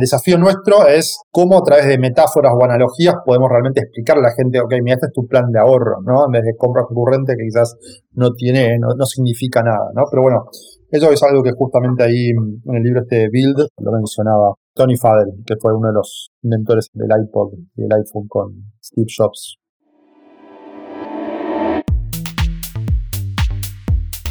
El desafío nuestro es cómo a través de metáforas o analogías podemos realmente explicarle a la gente, ok, mira, este es tu plan de ahorro, ¿no? En vez de compra recurrente que quizás no tiene, no, no significa nada, ¿no? Pero bueno, eso es algo que justamente ahí en el libro este Build lo mencionaba Tony Fadell, que fue uno de los inventores del iPod y del iPhone con Steve Jobs.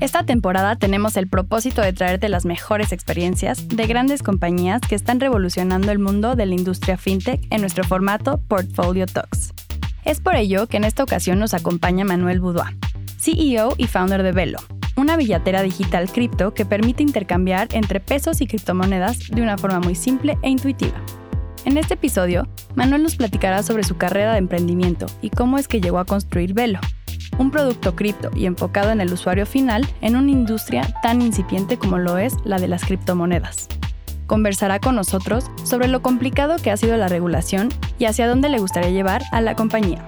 Esta temporada tenemos el propósito de traerte las mejores experiencias de grandes compañías que están revolucionando el mundo de la industria fintech en nuestro formato Portfolio Talks. Es por ello que en esta ocasión nos acompaña Manuel Boudoir, CEO y founder de Velo, una billetera digital cripto que permite intercambiar entre pesos y criptomonedas de una forma muy simple e intuitiva. En este episodio, Manuel nos platicará sobre su carrera de emprendimiento y cómo es que llegó a construir Velo, un producto cripto y enfocado en el usuario final en una industria tan incipiente como lo es la de las criptomonedas. Conversará con nosotros sobre lo complicado que ha sido la regulación y hacia dónde le gustaría llevar a la compañía.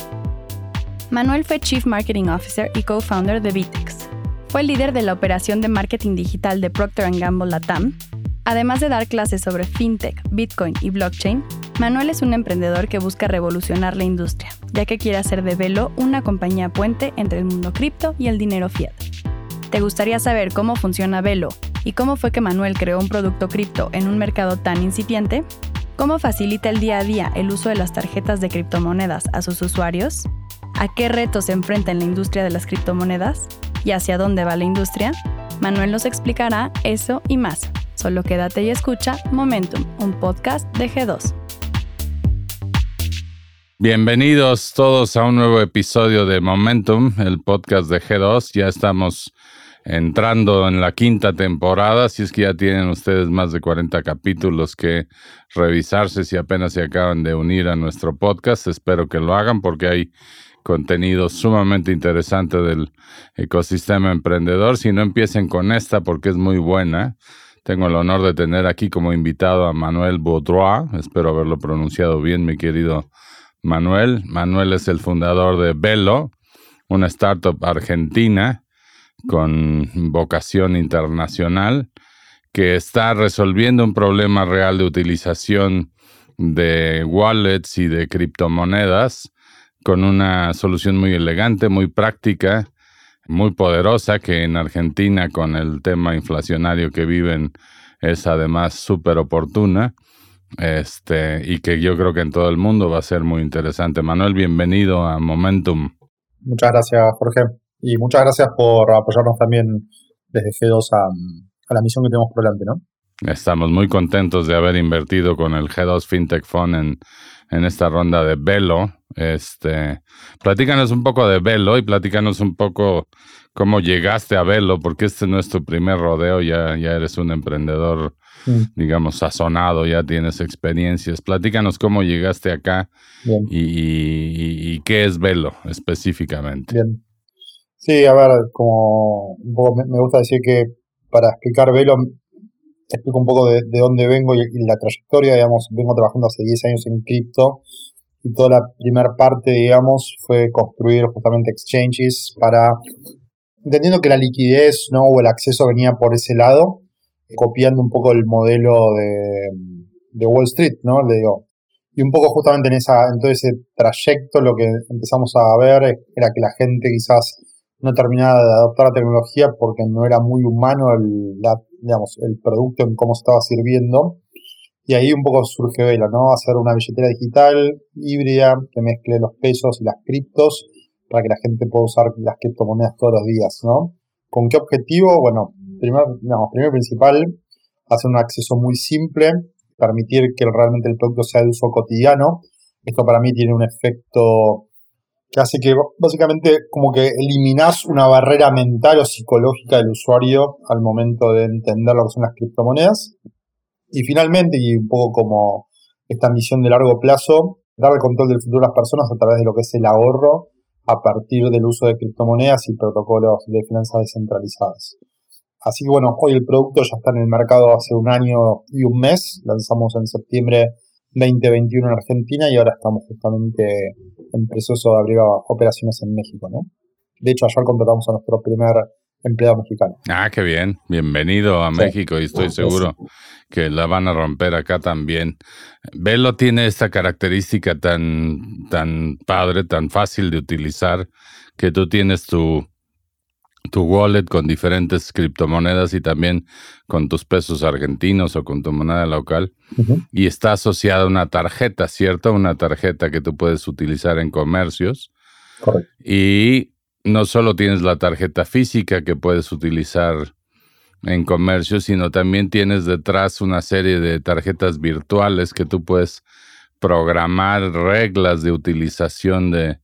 Manuel fue Chief Marketing Officer y co-founder de Vitex. Fue líder de la operación de marketing digital de Procter Gamble Latam. Además de dar clases sobre fintech, bitcoin y blockchain, Manuel es un emprendedor que busca revolucionar la industria, ya que quiere hacer de Velo una compañía puente entre el mundo cripto y el dinero fiat. ¿Te gustaría saber cómo funciona Velo y cómo fue que Manuel creó un producto cripto en un mercado tan incipiente? ¿Cómo facilita el día a día el uso de las tarjetas de criptomonedas a sus usuarios? ¿A qué retos se enfrenta en la industria de las criptomonedas? ¿Y hacia dónde va la industria? Manuel nos explicará eso y más. Solo quédate y escucha Momentum, un podcast de G2. Bienvenidos todos a un nuevo episodio de Momentum, el podcast de G2. Ya estamos entrando en la quinta temporada, si es que ya tienen ustedes más de 40 capítulos que revisarse si apenas se acaban de unir a nuestro podcast. Espero que lo hagan porque hay contenido sumamente interesante del ecosistema emprendedor. Si no empiecen con esta porque es muy buena. Tengo el honor de tener aquí como invitado a Manuel Baudrois. Espero haberlo pronunciado bien, mi querido Manuel. Manuel es el fundador de Velo, una startup argentina con vocación internacional que está resolviendo un problema real de utilización de wallets y de criptomonedas con una solución muy elegante, muy práctica, muy poderosa, que en Argentina con el tema inflacionario que viven es además súper oportuna este, y que yo creo que en todo el mundo va a ser muy interesante. Manuel, bienvenido a Momentum. Muchas gracias, Jorge. Y muchas gracias por apoyarnos también desde G2 a, la misión que tenemos por delante, ¿no? Estamos muy contentos de haber invertido con el G2 FinTech Fund en, en esta ronda de Velo. Este, platícanos un poco de Velo y platícanos un poco cómo llegaste a Velo, porque este no es tu primer rodeo, ya, ya eres un emprendedor Mm. digamos, sazonado, ya tienes experiencias. Platícanos cómo llegaste acá y, qué es Velo específicamente. Bien. Sí, a ver, como me gusta decir que para explicar Velo, explico un poco de, dónde vengo y, la trayectoria, digamos, vengo trabajando hace 10 años en cripto y toda la primera parte, digamos, fue construir justamente exchanges para, entendiendo que la liquidez, ¿no? O el acceso venía por ese lado, copiando un poco el modelo de, Wall Street, ¿no? Le digo. Y un poco justamente en, esa, en todo ese trayecto lo que empezamos a ver era que la gente quizás no terminaba de adoptar la tecnología porque no era muy humano el, digamos, el producto en cómo se estaba sirviendo. Y ahí un poco surge Vela, ¿no? Hacer una billetera digital híbrida que mezcle los pesos y las criptos para que la gente pueda usar las criptomonedas todos los días, ¿no? ¿Con qué objetivo? Bueno, primero, digamos, primero principal, hacer un acceso muy simple, permitir que realmente el producto sea de uso cotidiano. Esto para mí tiene un efecto que hace que básicamente como que eliminas una barrera mental o psicológica del usuario al momento de entender lo que son las criptomonedas. Y finalmente, y un poco como esta misión de largo plazo, dar el control del futuro a las personas a través de lo que es el ahorro a partir del uso de criptomonedas y protocolos de finanzas descentralizadas. Así que bueno, hoy el producto ya está en el mercado hace un año y un mes, lanzamos en septiembre 2021 en Argentina y ahora estamos justamente en proceso de abrir operaciones en México, ¿no? De hecho, ayer contratamos a nuestro primer empleado mexicano. Ah, qué bien. Bienvenido a México y estoy seguro que la van a romper acá también. Velo tiene esta característica tan, tan padre, tan fácil de utilizar, que tú tienes tu, tu wallet con diferentes criptomonedas y también con tus pesos argentinos o con tu moneda local. Y está asociada a una tarjeta, ¿cierto? Una tarjeta que tú puedes utilizar en comercios. Correcto. Y no solo tienes la tarjeta física que puedes utilizar en comercio, sino también tienes detrás una serie de tarjetas virtuales que tú puedes programar reglas de utilización de,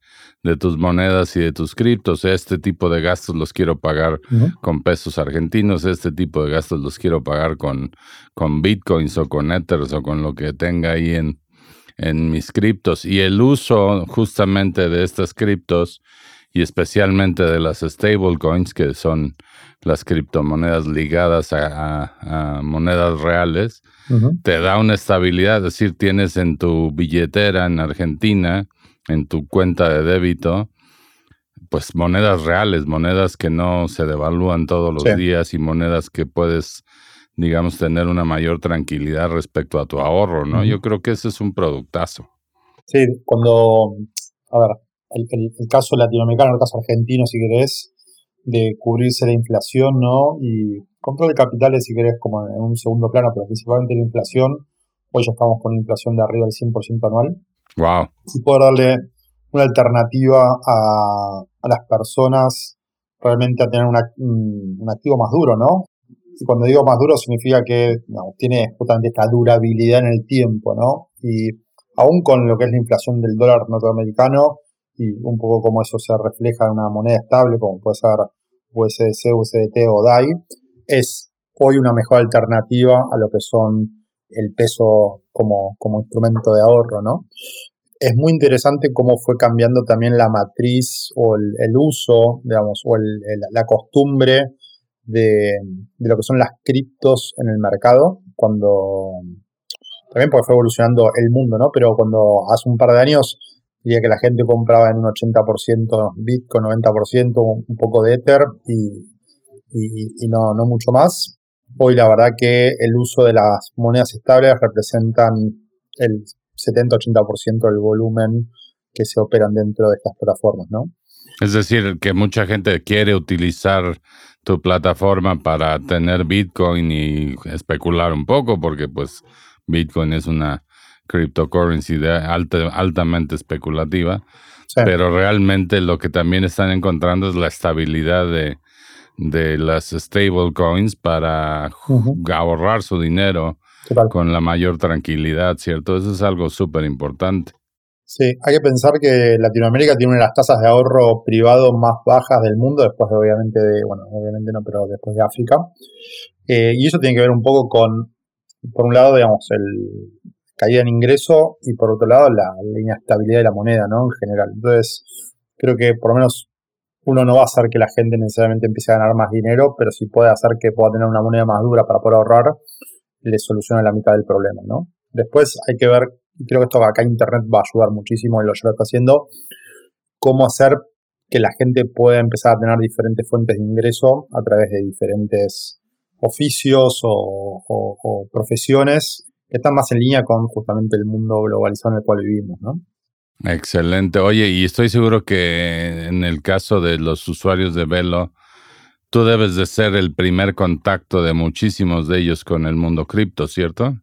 tus monedas y de tus criptos. Este tipo de gastos los quiero pagar con pesos argentinos, este tipo de gastos los quiero pagar con, con bitcoins o con ethers o con lo que tenga ahí en, en mis criptos. Y el uso justamente de estas criptos y especialmente de las stablecoins, que son las criptomonedas ligadas a, monedas reales, te da una estabilidad, es decir, tienes en tu billetera en Argentina, en tu cuenta de débito, pues monedas reales, monedas que no se devalúan todos los días y monedas que puedes, digamos, tener una mayor tranquilidad respecto a tu ahorro, ¿no? Yo creo que ese es un productazo. Sí, cuando, a ver, el, el, caso latinoamericano, el caso argentino, si querés, de cubrirse la inflación, ¿no? Y control de capitales, si querés, como en un segundo plano, pero principalmente la inflación. Hoy ya estamos con inflación de arriba del 100% anual. Wow. Y poder darle una alternativa a, las personas realmente a tener un activo más duro, ¿no? Y cuando digo más duro significa que tiene justamente esta durabilidad en el tiempo, ¿no? Y aún con lo que es la inflación del dólar norteamericano, y un poco como eso se refleja en una moneda estable como puede ser USDC, USDT o DAI, es hoy una mejor alternativa a lo que son el peso como, como instrumento de ahorro, ¿no? Es muy interesante cómo fue cambiando también la matriz o el, uso, digamos, o la costumbre de, de, lo que son las criptos en el mercado, cuando también porque fue evolucionando el mundo, ¿no? Pero cuando hace un par de años diría que la gente compraba en un 80% Bitcoin, 90%, un poco de Ether y, y, no, no mucho más. Hoy la verdad que el uso de las monedas estables representan el 70-80% del volumen que se operan dentro de estas plataformas, ¿no? Es decir, que mucha gente quiere utilizar tu plataforma para tener Bitcoin y especular un poco, porque pues Bitcoin es una cryptocurrency de altamente especulativa, pero realmente lo que también están encontrando es la estabilidad de, de las stablecoins para ahorrar su dinero con la mayor tranquilidad, ¿cierto? Eso es algo súper importante. Sí, hay que pensar que Latinoamérica tiene una de las tasas de ahorro privado más bajas del mundo, después de, obviamente de, bueno, obviamente no, pero después de África. Eh, y eso tiene que ver un poco con, por un lado, digamos, el, caída en ingreso y por otro lado la, inestabilidad de la moneda, ¿no? En general. Entonces, creo que por lo menos uno no va a hacer que la gente necesariamente empiece a ganar más dinero, pero si puede hacer que pueda tener una moneda más dura para poder ahorrar, le soluciona la mitad del problema, ¿no? Después hay que ver, creo que esto acá Internet va a ayudar muchísimo y lo ya está haciendo, cómo hacer que la gente pueda empezar a tener diferentes fuentes de ingreso a través de diferentes oficios o profesiones están más en línea con justamente el mundo globalizado en el cual vivimos, ¿no? Excelente. Oye, y estoy seguro que en el caso de los usuarios de Velo, tú debes de ser el primer contacto de muchísimos de ellos con el mundo cripto, ¿cierto?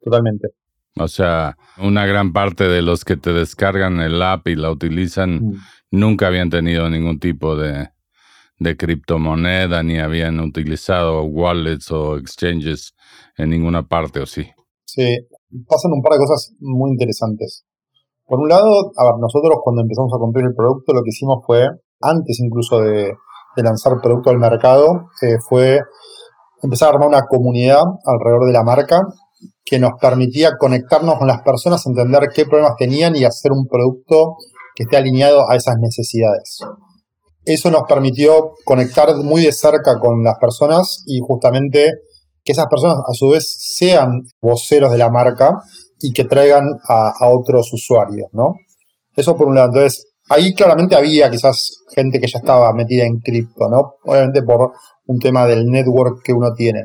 Totalmente. O sea, una gran parte de los que te descargan el app y la utilizan mm. nunca habían tenido ningún tipo de, de criptomoneda ni habían utilizado wallets o exchanges en ninguna parte, ¿o sí? Sí, pasan un par de cosas muy interesantes. Por un lado, nosotros cuando empezamos a comprar el producto, lo que hicimos fue, antes incluso de, lanzar el producto al mercado, eh, fue empezar a armar una comunidad alrededor de la marca que nos permitía conectarnos con las personas, entender qué problemas tenían y hacer un producto que esté alineado a esas necesidades. Eso nos permitió conectar muy de cerca con las personas y justamente que esas personas a su vez sean voceros de la marca y que traigan a, otros usuarios, ¿no? Eso por un lado. Entonces, ahí claramente había quizás gente que ya estaba metida en cripto, ¿no? Obviamente por un tema del network que uno tiene.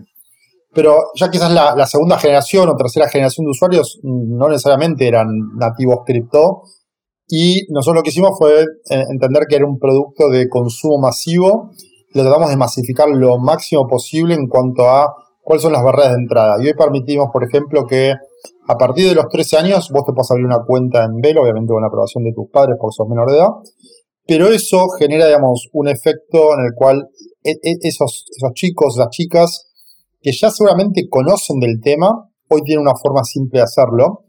Pero ya quizás la, segunda generación o tercera generación de usuarios no necesariamente eran nativos cripto. Y nosotros lo que hicimos fue eh, entender que era un producto de consumo masivo. Lo tratamos de masificar lo máximo posible en cuanto a cuáles son las barreras de entrada. Y hoy permitimos, por ejemplo, que a partir de los 13 años vos te puedas abrir una cuenta en Velo, obviamente con la aprobación de tus padres porque sos menor de edad, pero eso genera, digamos, un efecto en el cual e, e, esos, esos chicos, las chicas, que ya seguramente conocen del tema, hoy tienen una forma simple de hacerlo,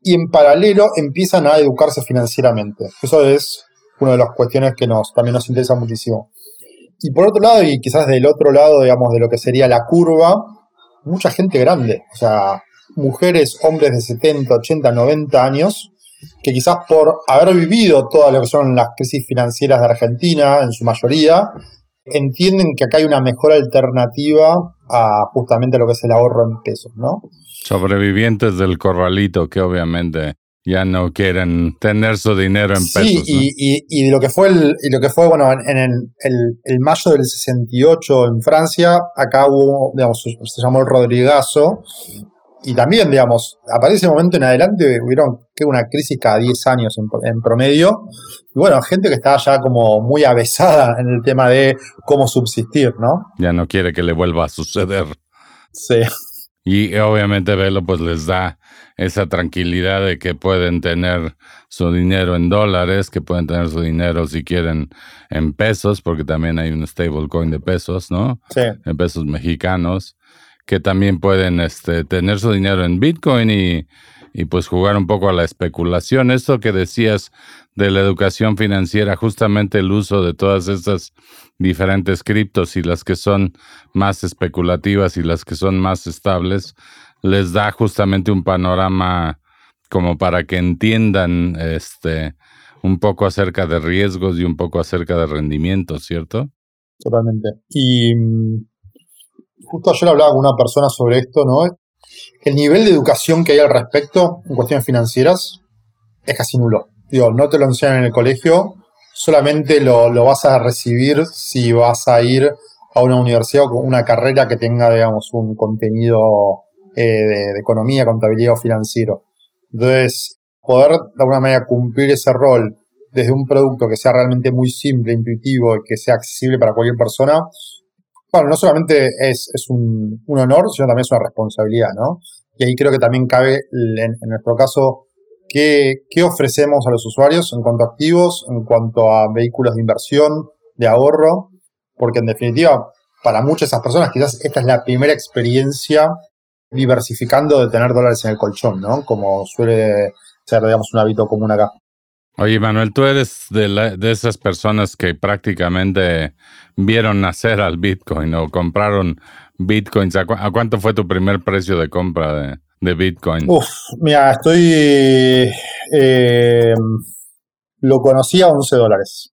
y en paralelo empiezan a educarse financieramente. Eso es una de las cuestiones que nos, también nos interesa muchísimo. Y por otro lado, y quizás del otro lado, digamos, de lo que sería la curva, mucha gente grande. O sea, mujeres, hombres de 70, 80, 90 años, que quizás por haber vivido todas lo que son las crisis financieras de Argentina, en su mayoría, entienden que acá hay una mejor alternativa a justamente lo que es el ahorro en pesos, ¿no? Sobrevivientes del corralito que obviamente ya no quieren tener su dinero en pesos. Sí, y, y, lo que fue, el, y lo que fue bueno, en, el, el, mayo del 68 en Francia, acá hubo, digamos, se llamó el Rodrigazo, y también, digamos, a partir de ese momento en adelante hubieron que una crisis cada 10 años en, promedio. Y bueno, gente que estaba ya como muy avesada en el tema de cómo subsistir, ¿no? Ya no quiere que le vuelva a suceder. Sí. Y obviamente Velo pues les da esa tranquilidad de que pueden tener su dinero en dólares, que pueden tener su dinero si quieren en pesos, porque también hay un stablecoin de pesos, ¿no? Sí. En pesos mexicanos que también pueden este, tener su dinero en Bitcoin y, pues jugar un poco a la especulación. Esto que decías de la educación financiera, justamente el uso de todas estas diferentes criptos y las que son más especulativas y las que son más estables, les da justamente un panorama como para que entiendan este un poco acerca de riesgos y un poco acerca de rendimientos, ¿cierto? Totalmente. Y mm, justo ayer hablaba con una persona sobre esto, ¿no? El nivel de educación que hay al respecto en cuestiones financieras es casi nulo. Digo, no te lo enseñan en el colegio, solamente lo, vas a recibir si vas a ir a una universidad o con una carrera que tenga, digamos, un contenido eh, de, economía, contabilidad o financiero. Entonces, poder de alguna manera cumplir ese rol desde un producto que sea realmente muy simple, intuitivo y que sea accesible para cualquier persona, bueno, no solamente es, un, honor, sino también es una responsabilidad, ¿no? Y ahí creo que también cabe, en, nuestro caso, ¿qué, ofrecemos a los usuarios en cuanto a activos, en cuanto a vehículos de inversión, de ahorro, porque en definitiva, para muchas de esas personas, quizás esta es la primera experiencia diversificando de tener dólares en el colchón, ¿no? Como suele ser, digamos, un hábito común acá. Oye, Manuel, tú eres de, de esas personas que prácticamente vieron nacer al Bitcoin o compraron Bitcoins. ¿A, cuánto fue tu primer precio de compra de, de Bitcoin? Uf, mira, estoy... Eh, lo conocí a 11 dólares.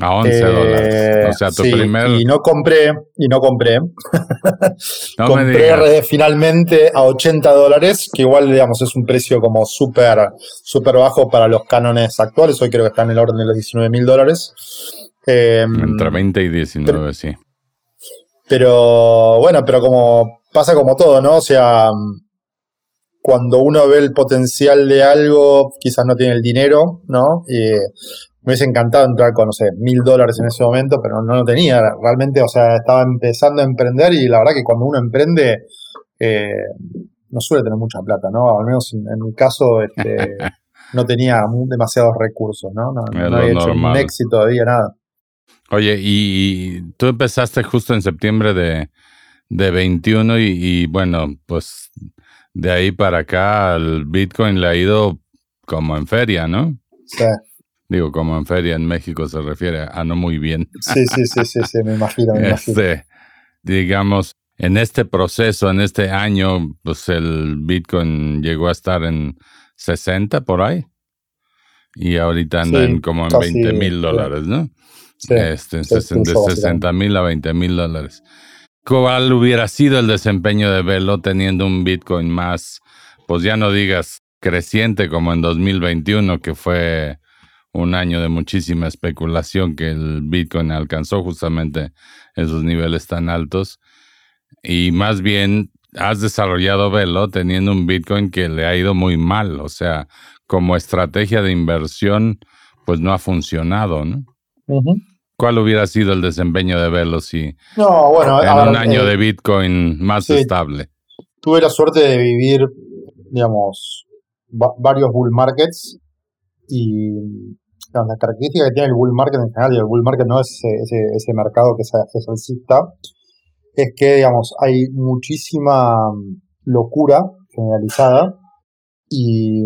A 11 dólares. O sea, tu primer. Y no compré, y no compré. compré finalmente a 80 dólares, que igual, digamos, es un precio como súper súper bajo para los cánones actuales. Hoy creo que está en el orden de los 19 mil dólares. Em, Entre 20 y 19, sí. Pero bueno, pero como pasa como todo, ¿no? O sea, cuando uno ve el potencial de algo, quizás no tiene el dinero, ¿no? Y me hubiese encantado entrar con, no sé, mil dólares en ese momento, pero no lo tenía. Realmente, o sea, estaba empezando a emprender y la verdad que cuando uno emprende, eh, no suele tener mucha plata, ¿no? Al menos en, mi caso, este, no tenía demasiados recursos, ¿no? No, había hecho un éxito todavía, nada. Oye, y, tú empezaste justo en septiembre de, de 21 y, y, bueno, pues de ahí para acá el Bitcoin le ha ido como en feria, ¿no? Sí. Digo, como en feria en México se refiere a no muy bien. Sí, sí, sí, sí, sí me imagino, me este, Digamos, en este proceso, en este año, pues el Bitcoin llegó a estar en 60 por ahí. Y ahorita anda en como en 20 mil dólares, ¿no? Sí, este, de 60 mil a 20 mil dólares. ¿Cuál hubiera sido el desempeño de Velo teniendo un Bitcoin más, pues ya no digas creciente como en 2021, que fue un año de muchísima especulación que el Bitcoin alcanzó justamente esos niveles tan altos? Y más bien has desarrollado Velo teniendo un Bitcoin que le ha ido muy mal, o sea, como estrategia de inversión, pues no ha funcionado, ¿no? ¿Cuál hubiera sido el desempeño de Velo si no, bueno, en un año eh, de Bitcoin más estable? Tuve la suerte de vivir, digamos, varios bull markets y la característica que tiene el bull market en general, y el bull market no es ese, ese, mercado que es, es alcista, es que, digamos, hay muchísima locura generalizada y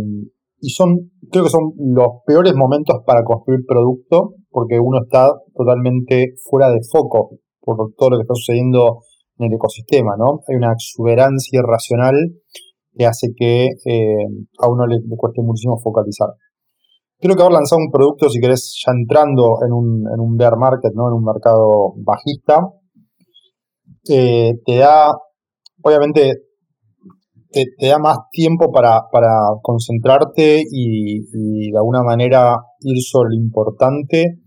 y son, creo que son los peores momentos para construir producto porque uno está totalmente fuera de foco por todo lo que está sucediendo en el ecosistema, ¿no? Hay una exuberancia irracional que hace que eh, a uno le, cueste muchísimo focalizar. Creo que haber lanzado un producto, si querés, ya entrando en un, en un bear market, ¿no? En un mercado bajista, eh, te da, obviamente, te, da más tiempo para, concentrarte y, de alguna manera ir sobre lo importante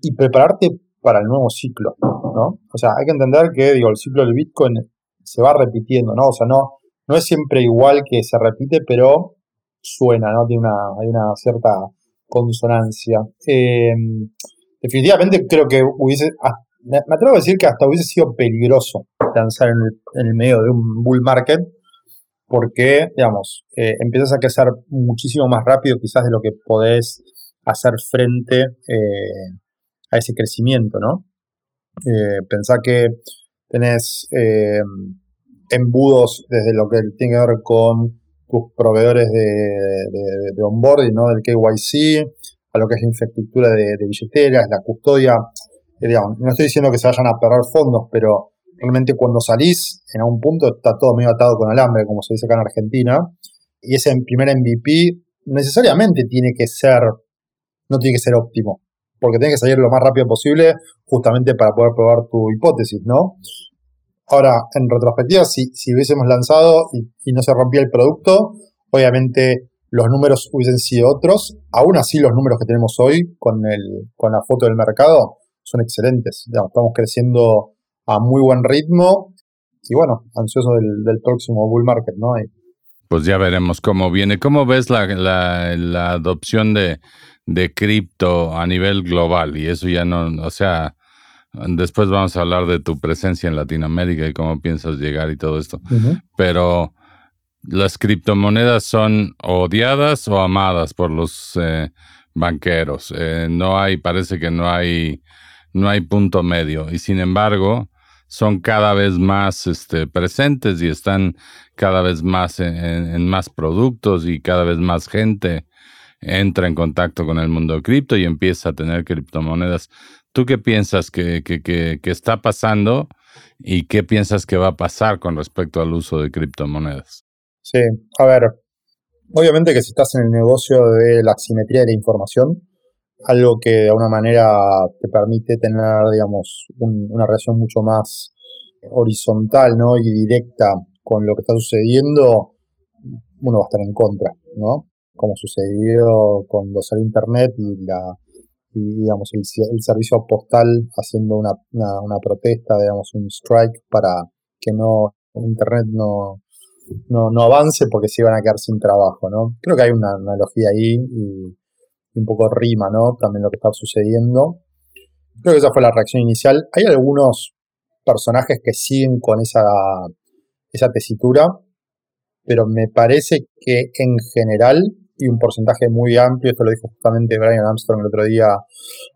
y prepararte para el nuevo ciclo, ¿no? O sea, hay que entender que, digo, el ciclo del Bitcoin se va repitiendo, ¿no? O sea, no, no es siempre igual que se repite, pero suena, ¿no? Tiene una, hay una cierta consonancia. Em, definitivamente creo que hubiese, ah, me atrevo a decir que hasta hubiese sido peligroso lanzar en el, en el medio de un bull market, porque, digamos, eh, empiezas a crecer muchísimo más rápido quizás de lo que podés hacer frente eh, a ese crecimiento, ¿no? Eh, pensá que tenés embudos desde lo que tiene que ver con tus proveedores de, de, onboarding, ¿no? Del KYC, a lo que es la infraestructura de, billeteras, la custodia. digamos, no estoy diciendo que se vayan a perder fondos, pero realmente cuando salís, en algún punto está todo medio atado con alambre, como se dice acá en Argentina, y ese primer MVP necesariamente tiene que ser, no tiene que ser óptimo, porque tiene que salir lo más rápido posible justamente para poder probar tu hipótesis, ¿no? Ahora, en retrospectiva, si, si hubiésemos lanzado y, no se rompía el producto, obviamente los números hubiesen sido otros. Aún así, los números que tenemos hoy con, el, con la foto del mercado son excelentes. estamos creciendo a muy buen ritmo y bueno, ansioso del, próximo bull market, ¿no? pues ya veremos cómo viene. ¿Cómo ves la, la, adopción de, de cripto a nivel global? Y eso ya no, o sea, después vamos a hablar de tu presencia en Latinoamérica y cómo piensas llegar y todo esto. Pero las criptomonedas son odiadas o amadas por los eh, banqueros. Eh, no hay, parece que no hay, no hay punto medio. Y sin embargo, son cada vez más este, presentes y están cada vez más en, más productos y cada vez más gente entra en contacto con el mundo de cripto y empieza a tener criptomonedas. ¿Tú qué piensas que, que, que, está pasando y qué piensas que va a pasar con respecto al uso de criptomonedas? Sí, a ver, obviamente que si estás en el negocio de la asimetría de la información, algo que de alguna manera te permite tener, digamos, una relación mucho más horizontal, ¿no? Y directa con lo que está sucediendo, uno va a estar en contra, ¿no? Como sucedió cuando salió Internet y la, digamos, el, servicio postal haciendo una, una, protesta, digamos, un strike para que no Internet no, no, no avance porque se iban a quedar sin trabajo, ¿no? Creo que hay una analogía ahí y un poco rima, ¿no? También lo que está sucediendo. Creo que esa fue la reacción inicial. Hay algunos personajes que siguen con esa, esa tesitura, pero me parece que en general, y un porcentaje muy amplio, esto lo dijo justamente Brian Armstrong el otro día,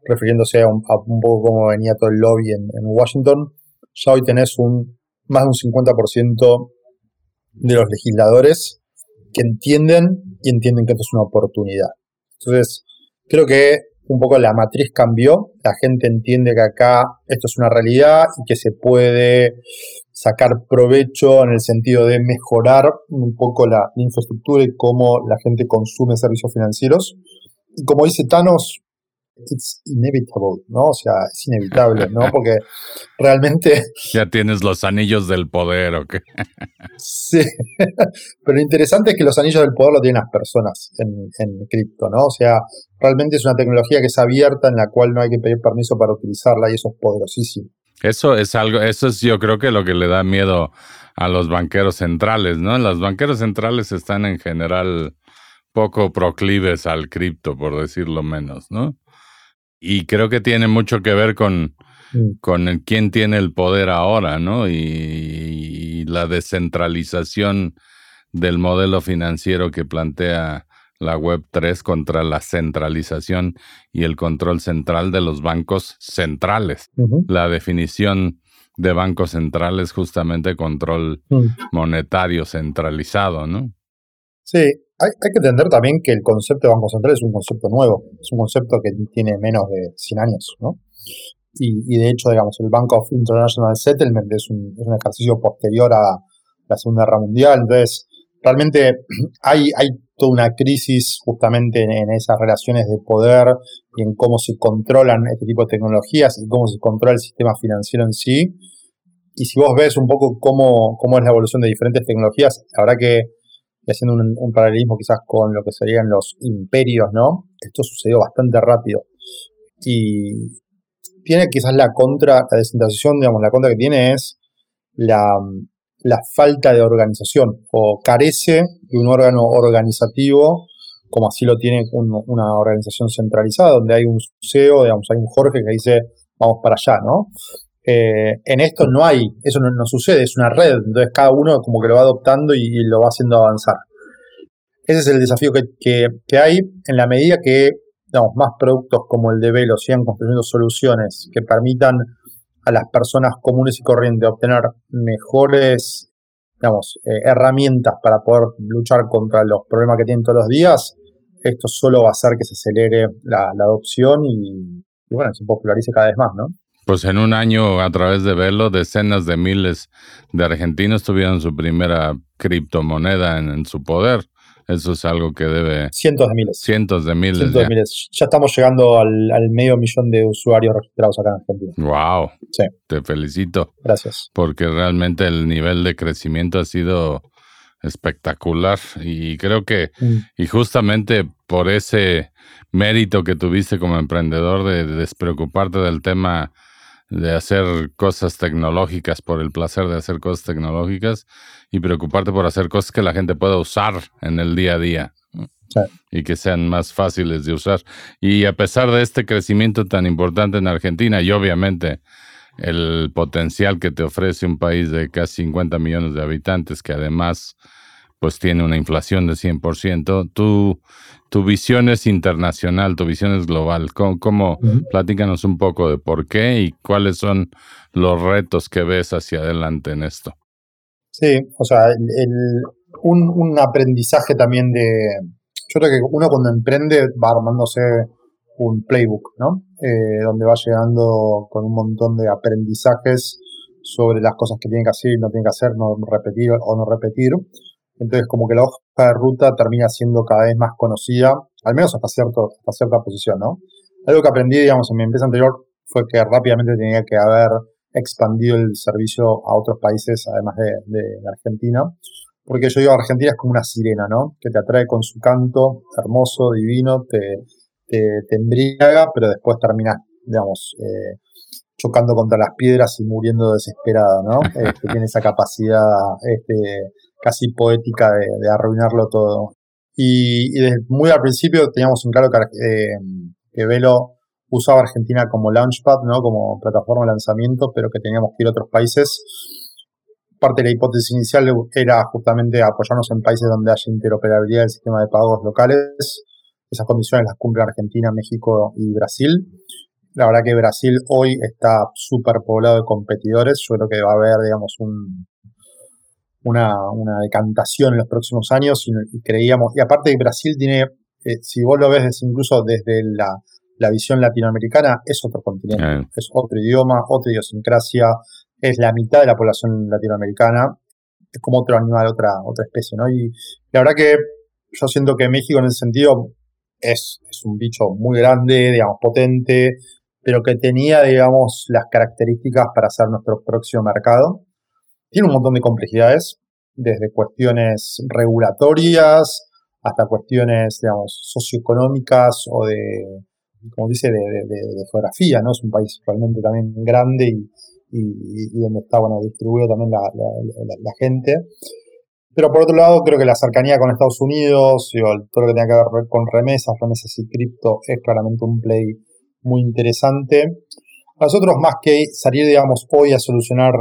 refiriéndose a un, poco cómo venía todo el lobby en, en, Washington, ya hoy tenés un, más de un 50% de los legisladores que entienden y entienden que esto es una oportunidad. Entonces, creo que un poco la matriz cambió, la gente entiende que acá esto es una realidad y que se puede sacar provecho en el sentido de mejorar un poco la infraestructura y cómo la gente consume servicios financieros. Y como dice Thanos, it's inevitable, ¿no? O sea, es inevitable, ¿no? Porque realmente... Ya tienes los anillos del poder, ¿o qué? sí, pero lo interesante es que los anillos del poder lo tienen las personas en, en cripto, ¿no? O sea, realmente es una tecnología que es abierta en la cual no hay que pedir permiso para utilizarla y eso es poderosísimo. Eso es algo, eso es yo creo que lo que le da miedo a los banqueros centrales, ¿no? Los banqueros centrales están en general poco proclives al cripto, por decirlo menos, ¿no? Y creo que tiene mucho que ver con, mm. con el, quién tiene el poder ahora, ¿no? Y, la descentralización del modelo financiero que plantea la Web 3 contra la centralización y el control central de los bancos centrales. La definición de bancos centrales justamente control monetario centralizado, ¿no? Sí, hay, que entender también que el concepto de Banco Central es un concepto nuevo, es un concepto que tiene menos de 100 años, ¿no? Y, de hecho, digamos, el Bank of International Settlement es un, es un ejercicio posterior a la Segunda Guerra Mundial, entonces realmente hay, hay toda una crisis justamente en, esas relaciones de poder y en cómo se controlan este tipo de tecnologías y cómo se controla el sistema financiero en sí. Y si vos ves un poco cómo, cómo es la evolución de diferentes tecnologías, verdad que haciendo un, paralelismo quizás con lo que serían los imperios, ¿no? Esto sucedió bastante rápido. Y tiene quizás la contra, la descentralización, digamos, la contra que tiene es la, falta de organización, o carece de un órgano organizativo, como así lo tiene una organización centralizada, donde hay un CEO, digamos, hay un Jorge que dice, vamos para allá, ¿no? Eh, en esto no hay, eso no, sucede, es una red, entonces cada uno como que lo va adoptando y, lo va haciendo avanzar. Ese es el desafío que, hay en la medida que digamos, más productos como el de Velo sigan construyendo soluciones que permitan a las personas comunes y corrientes obtener mejores digamos, eh, herramientas para poder luchar contra los problemas que tienen todos los días, esto solo va a hacer que se acelere la, adopción y, bueno, se popularice cada vez más, ¿no? Pues en un año, a través de verlo, decenas de miles de argentinos tuvieron su primera criptomoneda en, su poder. Eso es algo que debe... Cientos de miles. Cientos de miles. Cientos de miles. Ya estamos llegando al, medio millón de usuarios registrados acá en Argentina. ¡Wow! Sí. Te felicito. Gracias. Porque realmente el nivel de crecimiento ha sido espectacular y creo que, mm. y justamente por ese mérito que tuviste como emprendedor de despreocuparte del tema de hacer cosas tecnológicas por el placer de hacer cosas tecnológicas y preocuparte por hacer cosas que la gente pueda usar en el día a día y que sean más fáciles de usar. Y a pesar de este crecimiento tan importante en Argentina y obviamente el potencial que te ofrece un país de casi 50 millones de habitantes que además pues tiene una inflación de 100%. Tu, tu visión es internacional, tu visión es global. ¿Cómo, Platícanos un poco de por qué y cuáles son los retos que ves hacia adelante en esto. Sí, o sea, el, un, un, aprendizaje también de... Yo creo que uno cuando emprende va armándose un playbook, ¿no? Eh, donde va llegando con un montón de aprendizajes sobre las cosas que tiene que hacer y no tiene que hacer, no repetir o no repetir. Entonces, como que la hoja de ruta termina siendo cada vez más conocida, al menos hasta, cierto, hasta cierta posición, ¿no? Algo que aprendí, digamos, en mi empresa anterior fue que rápidamente tenía que haber expandido el servicio a otros países, además de, Argentina, porque yo digo, Argentina es como una sirena, ¿no? Que te atrae con su canto hermoso, divino, te, te, embriaga, pero después termina, digamos, eh, chocando contra las piedras y muriendo desesperada, ¿no? Este, tiene esa capacidad este, casi poética de, arruinarlo todo. Y, desde muy al principio teníamos un claro que, eh, que Velo usaba Argentina como launchpad, ¿no? Como plataforma de lanzamiento, pero que teníamos que ir a otros países. Parte de la hipótesis inicial era justamente apoyarnos en países donde haya interoperabilidad del sistema de pagos locales. Esas condiciones las cumple Argentina, México y Brasil. La verdad que Brasil hoy está súper poblado de competidores. Yo creo que va a haber, digamos, un, una, una decantación en los próximos años y, creíamos, y aparte Brasil tiene, eh, si vos lo ves incluso desde la, visión latinoamericana, es otro continente, es otro idioma, otra idiosincrasia, es la mitad de la población latinoamericana, es como otro animal, otra, otra especie, ¿no? Y la verdad que yo siento que México en ese sentido es, es un bicho muy grande, digamos, potente, pero que tenía, digamos, las características para ser nuestro próximo mercado. Tiene un montón de complejidades, desde cuestiones regulatorias hasta cuestiones, digamos, socioeconómicas o de, como dice, de, geografía, ¿no? Es un país realmente también grande y, y, donde está, bueno, distribuido también la, la, gente. Pero por otro lado, creo que la cercanía con Estados Unidos y todo lo que tenga que ver con remesas, remesas y cripto es claramente un play muy interesante. Nosotros, más que salir, digamos, hoy a solucionar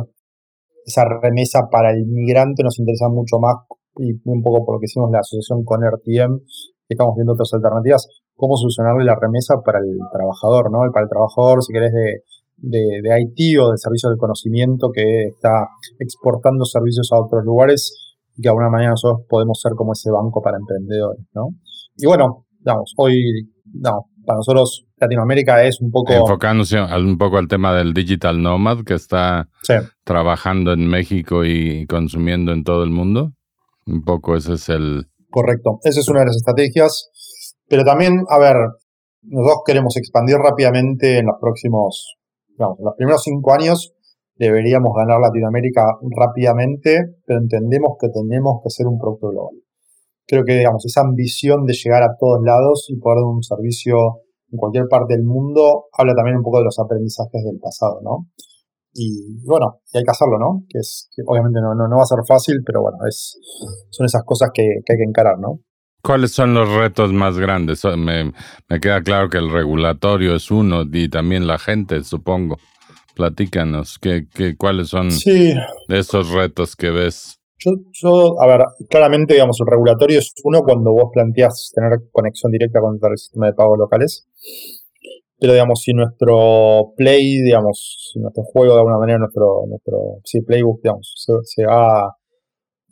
esa remesa para el migrante, nos interesa mucho más, y un poco por lo que hicimos la asociación con RTM, estamos viendo otras alternativas, cómo solucionarle la remesa para el trabajador, ¿no? Para el trabajador, si querés, de, de, de IT o de servicio del conocimiento que está exportando servicios a otros lugares y que de alguna manera nosotros podemos ser como ese banco para emprendedores, ¿no? Y bueno, digamos, hoy, no, para nosotros Latinoamérica es un poco... Enfocándose un poco al tema del digital nomad que está trabajando en México y consumiendo en todo el mundo. Un poco ese es el... Correcto, esa es una de las estrategias. Pero también, a ver, nosotros queremos expandir rápidamente en los próximos, digamos, en los primeros cinco años deberíamos ganar Latinoamérica rápidamente, pero entendemos que tenemos que ser un producto global. Creo que, digamos, esa ambición de llegar a todos lados y poder dar un servicio en cualquier parte del mundo habla también un poco de los aprendizajes del pasado, ¿no? Y bueno, y hay que hacerlo, ¿no? Que es que obviamente no, no, va a ser fácil, pero bueno, es, son esas cosas que, que hay que encarar, ¿no? ¿Cuáles son los retos más grandes? Me, me, queda claro que el regulatorio es uno y también la gente, supongo. Platícanos, ¿qué, qué, ¿cuáles son esos retos que ves? Yo, yo, a ver, claramente, digamos, el regulatorio es uno cuando vos planteas tener conexión directa con el sistema de pagos locales. Pero, digamos, si nuestro play, digamos, si nuestro juego de alguna manera, nuestro, nuestro sí, playbook, digamos, se, va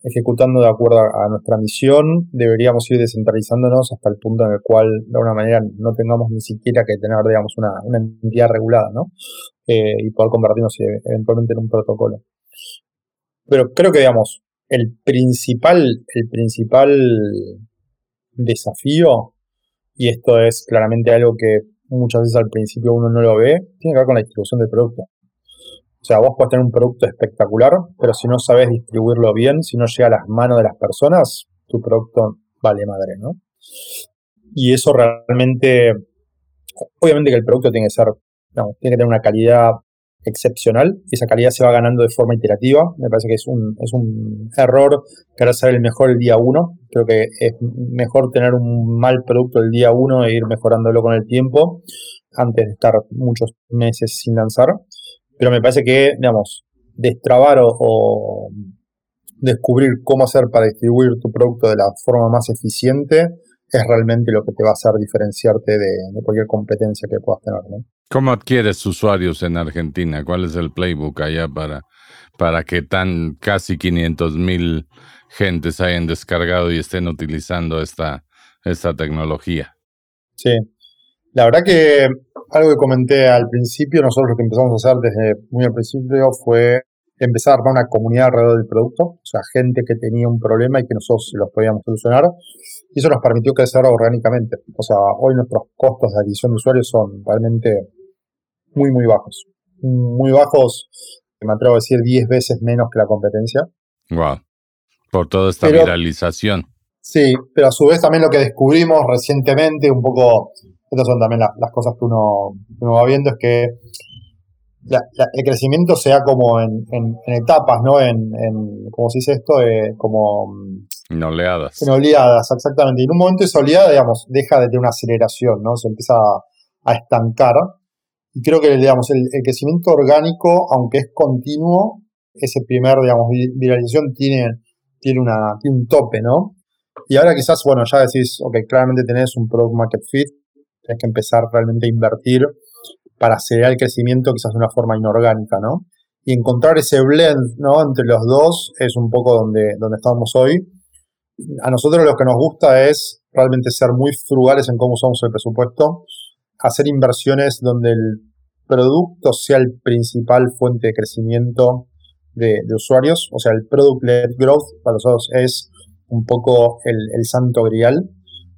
ejecutando de acuerdo a, nuestra misión, deberíamos ir descentralizándonos hasta el punto en el cual, de alguna manera, no tengamos ni siquiera que tener, digamos, una, entidad regulada, ¿no? Eh, y poder convertirnos eventualmente en un protocolo. Pero creo que, digamos, el principal, el principal desafío, y esto es claramente algo que muchas veces al principio uno no lo ve, tiene que ver con la distribución del producto. O sea, vos podés tener un producto espectacular, pero si no sabes distribuirlo bien, si no llega a las manos de las personas, tu producto vale madre, ¿no? Y eso realmente, obviamente que el producto tiene que ser, tiene que tener una calidad excepcional y esa calidad se va ganando de forma iterativa. Me parece que es un, es un error querer ser el mejor el día uno. Creo que es mejor tener un mal producto el día uno e ir mejorándolo con el tiempo antes de estar muchos meses sin lanzar. Pero me parece que, digamos, destrabar o, descubrir cómo hacer para distribuir tu producto de la forma más eficiente es realmente lo que te va a hacer diferenciarte de, cualquier competencia que puedas tener. ¿no? ¿Cómo adquieres usuarios en Argentina? ¿Cuál es el playbook allá para, para que tan casi 500 mil gentes hayan descargado y estén utilizando esta, esta tecnología? Sí, la verdad que algo que comenté al principio, nosotros lo que empezamos a hacer desde muy al principio fue empezar a armar una comunidad alrededor del producto, o sea, gente que tenía un problema y que nosotros los podíamos solucionar. Y eso nos permitió crecer orgánicamente. O sea, hoy nuestros costos de adquisición de usuarios son realmente muy, muy bajos. Muy bajos, me atrevo a decir 10 veces menos que la competencia. Wow. Por toda esta viralización. Sí, pero a su vez también lo que descubrimos recientemente, un poco estas son también las cosas que uno, va viendo, es que el crecimiento sea como en, etapas, ¿no? En, en, ¿cómo se dice esto? Eh, como... En oleadas. En oleadas, exactamente. Y en un momento esa oleada, digamos, deja de tener una aceleración, ¿no? Se empieza a, estancar. Y creo que, digamos, el, crecimiento orgánico, aunque es continuo, ese primer, digamos, viralización tiene, tiene, una, un tope, ¿no? Y ahora quizás, bueno, ya decís, ok, claramente tenés un product market fit, Tienes que empezar realmente a invertir para acelerar el crecimiento quizás de una forma inorgánica, ¿no? Y encontrar ese blend, ¿no? Entre los dos es un poco donde, donde estamos hoy. A nosotros lo que nos gusta es realmente ser muy frugales en cómo usamos el presupuesto, hacer inversiones donde el producto sea el principal fuente de crecimiento de, usuarios. O sea, el product-led growth para nosotros es un poco el, el, santo grial.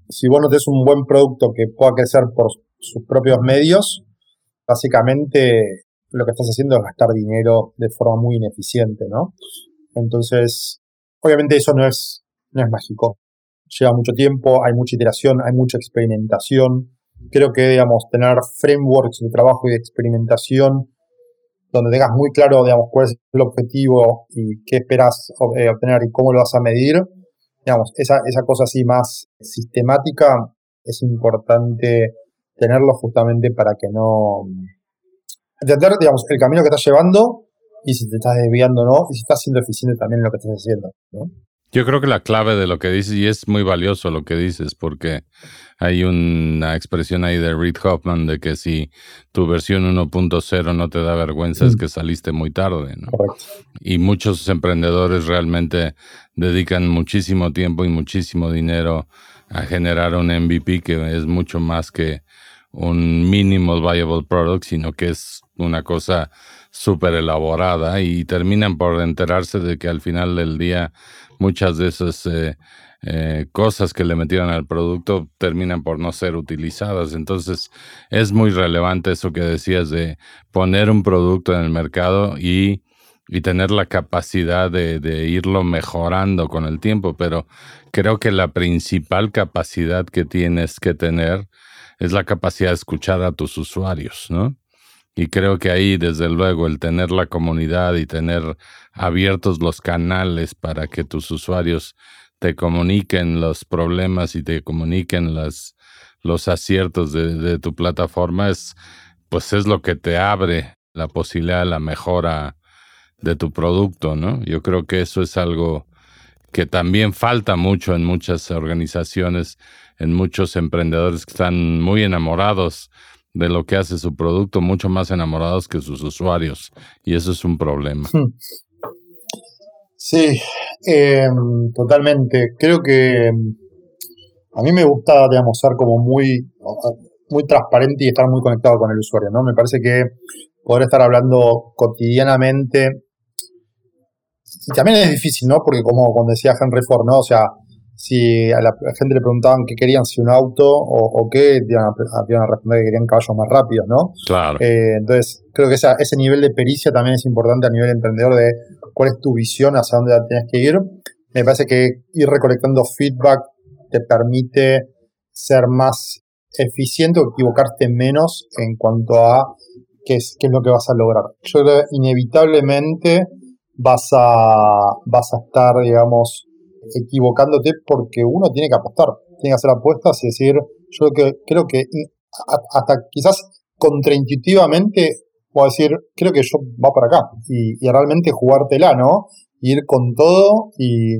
Si vos no tenés un buen producto que pueda crecer por sus propios medios, básicamente lo que estás haciendo es gastar dinero de forma muy ineficiente, ¿no? Entonces, obviamente eso no es, no es mágico. Lleva mucho tiempo, hay mucha iteración, hay mucha experimentación. Creo que, digamos, tener frameworks de trabajo y de experimentación donde tengas muy claro, digamos, cuál es el objetivo y qué esperas eh, obtener y cómo lo vas a medir, digamos, esa, esa cosa así más sistemática es importante tenerlo justamente para que no... Entender, digamos, el camino que estás llevando y si te estás desviando o no, y si estás siendo eficiente también en lo que estás haciendo, ¿no? Yo creo que la clave de lo que dices, y es muy valioso lo que dices, porque hay una expresión ahí de Reid Hoffman de que si tu versión 1.0 no te da vergüenza es mm. que saliste muy tarde, ¿no? Y muchos emprendedores realmente dedican muchísimo tiempo y muchísimo dinero a generar un MVP que es mucho más que un minimal viable product, sino que es una cosa súper elaborada y terminan por enterarse de que al final del día muchas de esas eh, eh, cosas que le metieron al producto terminan por no ser utilizadas. Entonces es muy relevante eso que decías de poner un producto en el mercado y, tener la capacidad de, de, irlo mejorando con el tiempo. Pero creo que la principal capacidad que tienes que tener es la capacidad de escuchar a tus usuarios, ¿no? Y creo que ahí, desde luego, el tener la comunidad y tener abiertos los canales para que tus usuarios te comuniquen los problemas y te comuniquen las, los aciertos de, tu plataforma es, pues es lo que te abre la posibilidad de la mejora de tu producto, ¿no? Yo creo que eso es algo que también falta mucho en muchas organizaciones, en muchos emprendedores que están muy enamorados de lo que hace su producto, mucho más enamorados que sus usuarios. Y eso es un problema. Hmm. Sí, em, totalmente. Creo que em, a mí me gusta, digamos, ser como muy, muy transparente y estar muy conectado con el usuario, ¿no? Me parece que poder estar hablando cotidianamente y también es difícil, ¿no? Porque como cuando decía Henry Ford, ¿no? O sea, si a la gente le preguntaban qué querían, si un auto o, qué, iban a, responder que querían caballos más rápidos, ¿no? Claro. Eh, entonces, creo que ese nivel de pericia también es importante a nivel emprendedor de cuál es tu visión, hacia dónde tienes que ir. Me parece que ir recolectando feedback te permite ser más eficiente o equivocarte menos en cuanto a qué es, qué es lo que vas a lograr. Yo creo que inevitablemente vas a, vas a estar, digamos, equivocándote porque uno tiene que apostar, tiene que hacer apuestas y decir, yo que, creo que hasta quizás contraintuitivamente puedo decir, creo que yo va para acá y, realmente jugártela, ¿no? Ir con todo y,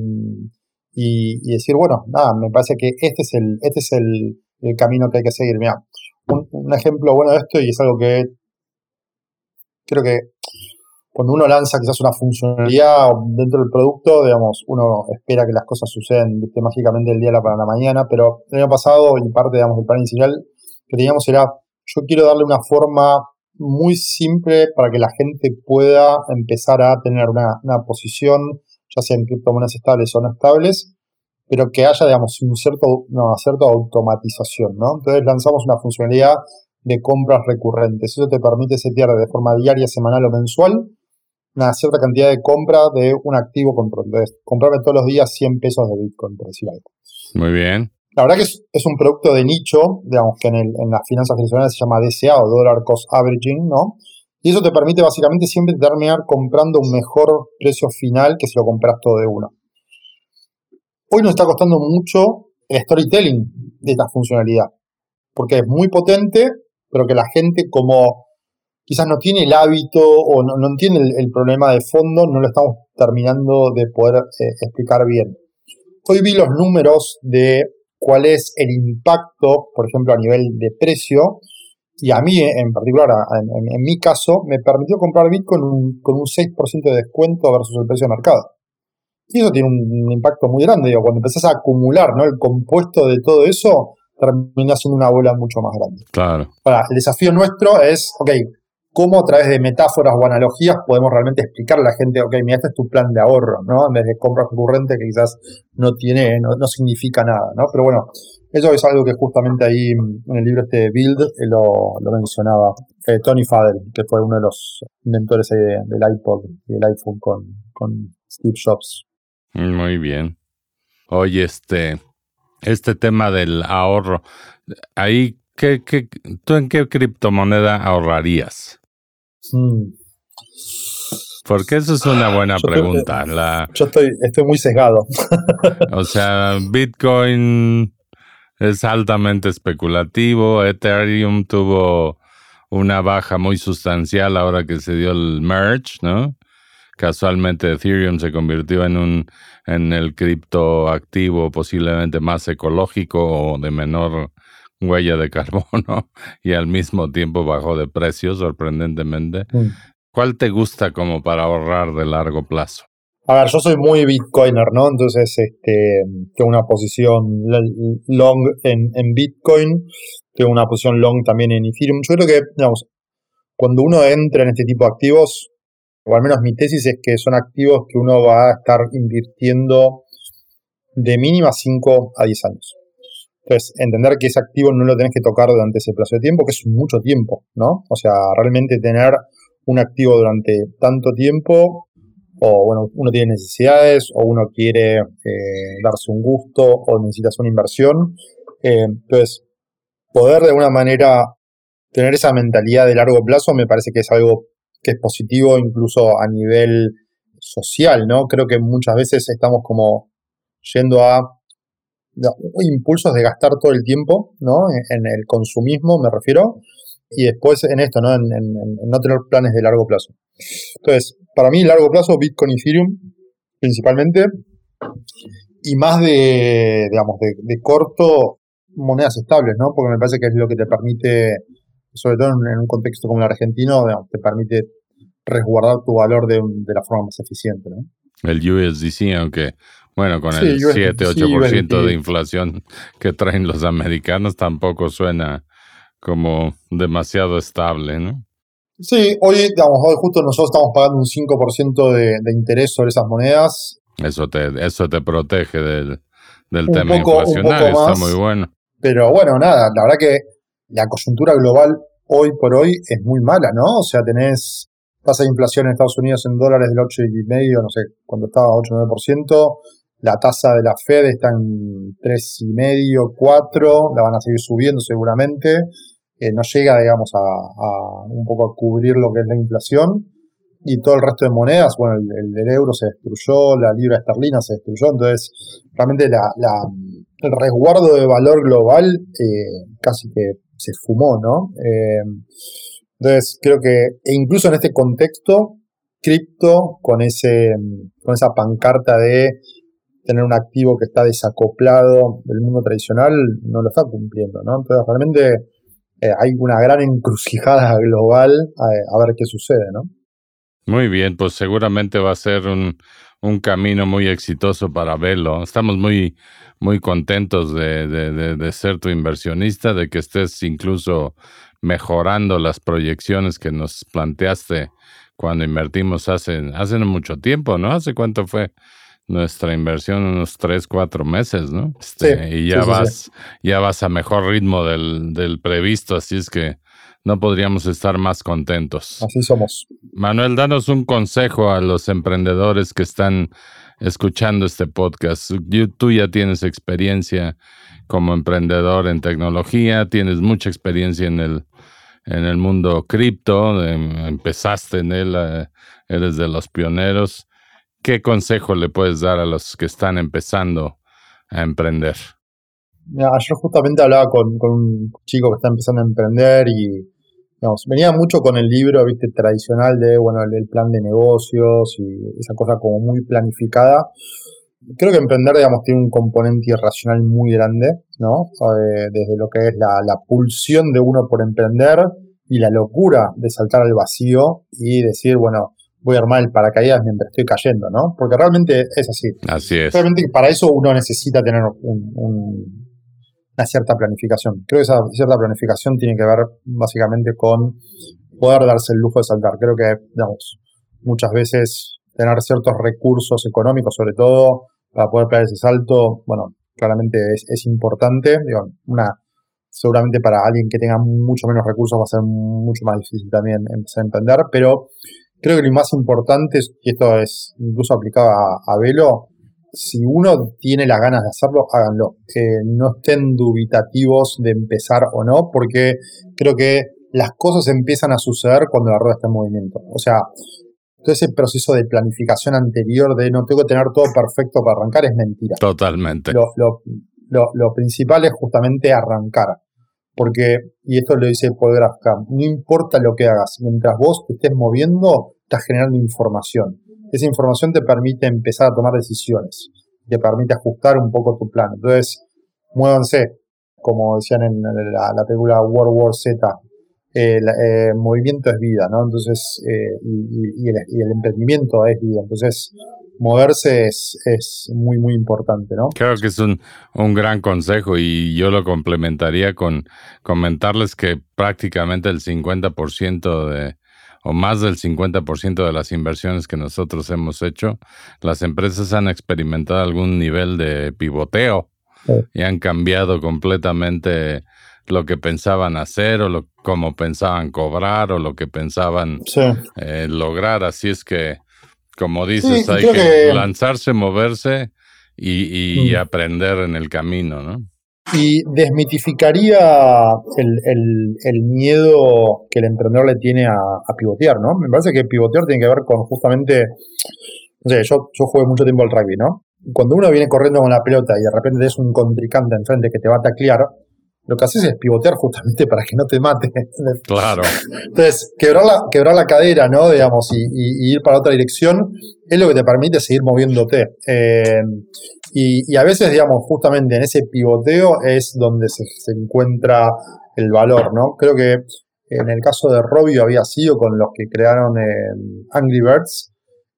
y, decir, bueno, nada, me parece que este es el, este es el, camino que hay que seguir. Mira, un, un, ejemplo bueno de esto y es algo que creo que cuando uno lanza quizás una funcionalidad dentro del producto, digamos, uno espera que las cosas sucedan mágicamente del día para la mañana, pero el año pasado, y parte digamos, del plan inicial que teníamos era, yo quiero darle una forma muy simple para que la gente pueda empezar a tener una, posición, ya sea en criptomonedas estables o no estables, pero que haya, digamos, un cierto, una cierta automatización, ¿no? Entonces lanzamos una funcionalidad de compras recurrentes. Eso te permite setear de forma diaria, semanal o mensual una cierta cantidad de compra de un activo control. Entonces, comprarme todos los días 100 pesos de Bitcoin, por decir algo. Muy bien. La verdad que es, un producto de nicho, digamos que en, el, en las finanzas tradicionales se llama DCA o Dollar Cost Averaging, ¿no? Y eso te permite básicamente siempre terminar comprando un mejor precio final que si lo compras todo de uno. Hoy nos está costando mucho el storytelling de esta funcionalidad, porque es muy potente, pero que la gente como quizás no tiene el hábito o no, no entiende el, problema de fondo, no lo estamos terminando de poder eh, explicar bien. Hoy vi los números de cuál es el impacto, por ejemplo, a nivel de precio, y a mí en particular, en, mi caso, me permitió comprar Bitcoin con un 6% de descuento versus el precio de mercado. Y eso tiene un, impacto muy grande, digo, cuando empezás a acumular ¿no? el compuesto de todo eso, termina siendo una bola mucho más grande. Claro. Ahora, el desafío nuestro es, ok, cómo a través de metáforas o analogías podemos realmente explicarle a la gente, ok, mira, este es tu plan de ahorro, ¿no? En vez de compra recurrente que quizás no tiene, no, significa nada, ¿no? Pero bueno, eso es algo que justamente ahí en el libro este de Build eh, lo, mencionaba eh, Tony Fadell, que fue uno de los inventores del iPod y del iPhone con, con Steve Jobs. Muy bien. Oye, este, este tema del ahorro, ahí, ¿qué, qué, tú en qué criptomoneda ahorrarías? Hmm. Porque eso es una buena pregunta. yo estoy, estoy muy sesgado. o sea, Bitcoin es altamente especulativo. Ethereum tuvo una baja muy sustancial ahora que se dio el merge, ¿no? Casualmente Ethereum se convirtió en un en el criptoactivo posiblemente más ecológico o de menor huella de carbono y al mismo tiempo bajó de precio sorprendentemente. Mm. ¿Cuál te gusta como para ahorrar de largo plazo? A ver, yo soy muy bitcoiner, ¿no? Entonces, este, tengo una posición long en, en Bitcoin, tengo una posición long también en Ethereum. Yo creo que, digamos, cuando uno entra en este tipo de activos, o al menos mi tesis es que son activos que uno va a estar invirtiendo de mínima 5 a 10 años. Entonces, entender que ese activo no lo tenés que tocar durante ese plazo de tiempo, que es mucho tiempo, ¿no? O sea, realmente tener un activo durante tanto tiempo, o bueno, uno tiene necesidades, o uno quiere eh, darse un gusto, o necesitas una inversión. Eh, entonces, poder de alguna manera tener esa mentalidad de largo plazo me parece que es algo que es positivo incluso a nivel social, ¿no? Creo que muchas veces estamos como yendo a impulsos de gastar todo el tiempo, ¿no? En, el consumismo me refiero, y después en esto, ¿no? En, no tener planes de largo plazo. Entonces, para mí, largo plazo, Bitcoin Ethereum, principalmente, y más de, digamos, de, corto, monedas estables, ¿no? Porque me parece que es lo que te permite, sobre todo en, un contexto como el argentino, te permite resguardar tu valor de, de la forma más eficiente, ¿no? El USDC, aunque, bueno, con el 7-8% de inflación que traen los americanos, tampoco suena como demasiado estable, ¿no? Sí, hoy, digamos, hoy justo nosotros estamos pagando un 5% de, de interés sobre esas monedas. Eso te, eso te protege del, del tema inflacionario, está muy bueno. Pero bueno, nada, la verdad que la coyuntura global hoy por hoy es muy mala, ¿no? O sea, tenés tasa de inflación en Estados Unidos en dólares del 8,5, no sé, cuando estaba 8 9%, la tasa de la Fed está en 3,5, 4, la van a seguir subiendo seguramente, eh, no llega, digamos, a, un poco a cubrir lo que es la inflación, y todo el resto de monedas, bueno, el, euro se destruyó, la libra esterlina se destruyó, entonces realmente la, el resguardo de valor global eh, casi que se fumó, ¿no? Eh, entonces, creo que, e incluso en este contexto, cripto, con, ese, con esa pancarta de tener un activo que está desacoplado del mundo tradicional, no lo está cumpliendo, ¿no? Entonces, realmente eh, hay una gran encrucijada global a, ver qué sucede, ¿no? Muy bien, pues seguramente va a ser un, un camino muy exitoso para verlo. Estamos muy, muy contentos de, de, de, ser tu inversionista, de que estés incluso mejorando las proyecciones que nos planteaste cuando invertimos hace, hace mucho tiempo, ¿no? ¿Hace cuánto fue nuestra inversión? Unos tres, cuatro meses, ¿no? Este, y ya vas, ya vas a mejor ritmo del, del previsto, así es que no podríamos estar más contentos. Así somos. Manuel, danos un consejo a los emprendedores que están escuchando este podcast. Tú ya tienes experiencia como emprendedor en tecnología, tienes mucha experiencia en el, en el mundo cripto, em, empezaste en él, eh, eres de los pioneros. ¿Qué consejo le puedes dar a los que están empezando a emprender? Mira, yo justamente hablaba con, un chico que está empezando a emprender y venía mucho con el libro viste tradicional de bueno el plan de negocios y esa cosa como muy planificada creo que emprender, digamos, tiene un componente irracional muy grande, ¿no? desde lo que es la, pulsión de uno por emprender y la locura de saltar al vacío y decir, bueno, voy a armar el paracaídas mientras estoy cayendo, ¿no? Porque realmente es así. Así es. Realmente para eso uno necesita tener una cierta planificación. Creo que esa cierta planificación tiene que ver básicamente con poder darse el lujo de saltar. Creo que, digamos, muchas veces tener ciertos recursos económicos, sobre todo, para poder pegar ese salto, bueno, claramente es, importante. Digo, una, seguramente para alguien que tenga mucho menos recursos va a ser mucho más difícil también empezar a emprender, pero creo que lo más importante, y esto es incluso aplicado a, Velo, si uno tiene las ganas de hacerlo, háganlo. Que no estén dubitativos de empezar o no, porque creo que las cosas empiezan a suceder cuando la rueda está en movimiento. O sea, todo ese proceso de planificación anterior de no tengo que tener todo perfecto para arrancar es mentira. Totalmente. Lo, lo, principal es justamente arrancar. Porque, y esto lo dice Paul no importa lo que hagas, mientras vos te estés moviendo, estás generando información. Esa información te permite empezar a tomar decisiones, te permite ajustar un poco tu plan. Entonces, muévanse, como decían en la, la película World War Z, el eh, movimiento es vida, ¿no? Entonces, eh, y, el, emprendimiento es vida. Entonces, moverse es, es, muy, muy importante, ¿no? Creo que es un, un, gran consejo y yo lo complementaría con comentarles que prácticamente el 50% de, o más del 50% de las inversiones que nosotros hemos hecho, las empresas han experimentado algún nivel de pivoteo y han cambiado completamente lo que pensaban hacer o lo, cómo pensaban cobrar o lo que pensaban eh, lograr. Así es que, como dices, hay que, lanzarse, moverse y, mm. aprender en el camino, ¿no? Y desmitificaría el, miedo que el emprendedor le tiene a, pivotear, ¿no? Me parece que pivotear tiene que ver con justamente, no sé, yo, yo jugué mucho tiempo al rugby, ¿no? Cuando uno viene corriendo con la pelota y de repente es un contrincante enfrente que te va a taclear, lo que haces es pivotear justamente para que no te mate. Claro. Entonces, quebrar la, quebrar la cadera, ¿no? Digamos, y, ir para otra dirección es lo que te permite seguir moviéndote. Eh, y, a veces, digamos, justamente en ese pivoteo es donde se, encuentra el valor, ¿no? Creo que en el caso de Robio había sido con los que crearon eh, Angry Birds.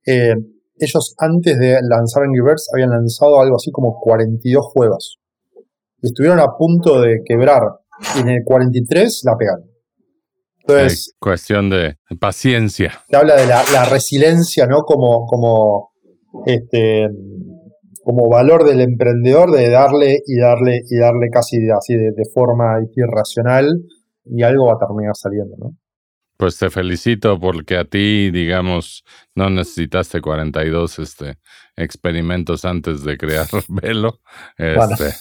Eh, ellos antes de lanzar Angry Birds habían lanzado algo así como 42 juegos estuvieron a punto de quebrar y en el 43 la pegaron. Entonces, cuestión de paciencia. Se habla de la, resiliencia, ¿no? Como, como, este, como valor del emprendedor de darle y darle y darle casi así de, forma irracional y algo va a terminar saliendo, ¿no? Pues te felicito porque a ti, digamos, no necesitaste 42 este, experimentos antes de crear Velo. Este,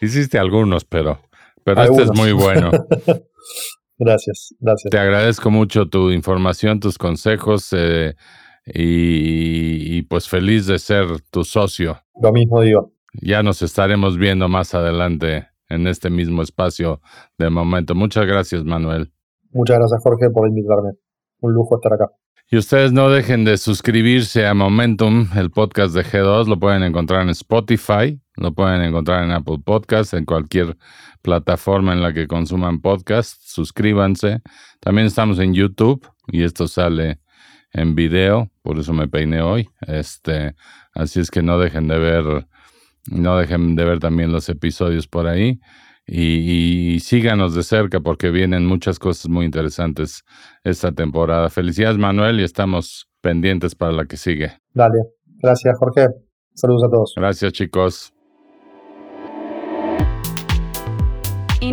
Hiciste algunos, pero, pero este es muy bueno. gracias, gracias. Te agradezco mucho tu información, tus consejos eh, y, pues feliz de ser tu socio. Lo mismo digo. Ya nos estaremos viendo más adelante en este mismo espacio de momento. Muchas gracias, Manuel. Muchas gracias, Jorge, por invitarme. Un lujo estar acá. Y ustedes no dejen de suscribirse a Momentum, el podcast de G2. Lo pueden encontrar en Spotify, lo pueden encontrar en Apple Podcasts, en cualquier plataforma en la que consuman podcast. Suscríbanse. También estamos en YouTube y esto sale en video, por eso me peiné hoy. Este, así es que no dejen de ver, no dejen de ver también los episodios por ahí y, síganos de cerca porque vienen muchas cosas muy interesantes esta temporada. Felicidades Manuel y estamos pendientes para la que sigue. Dale, gracias Jorge. Saludos a todos. Gracias chicos.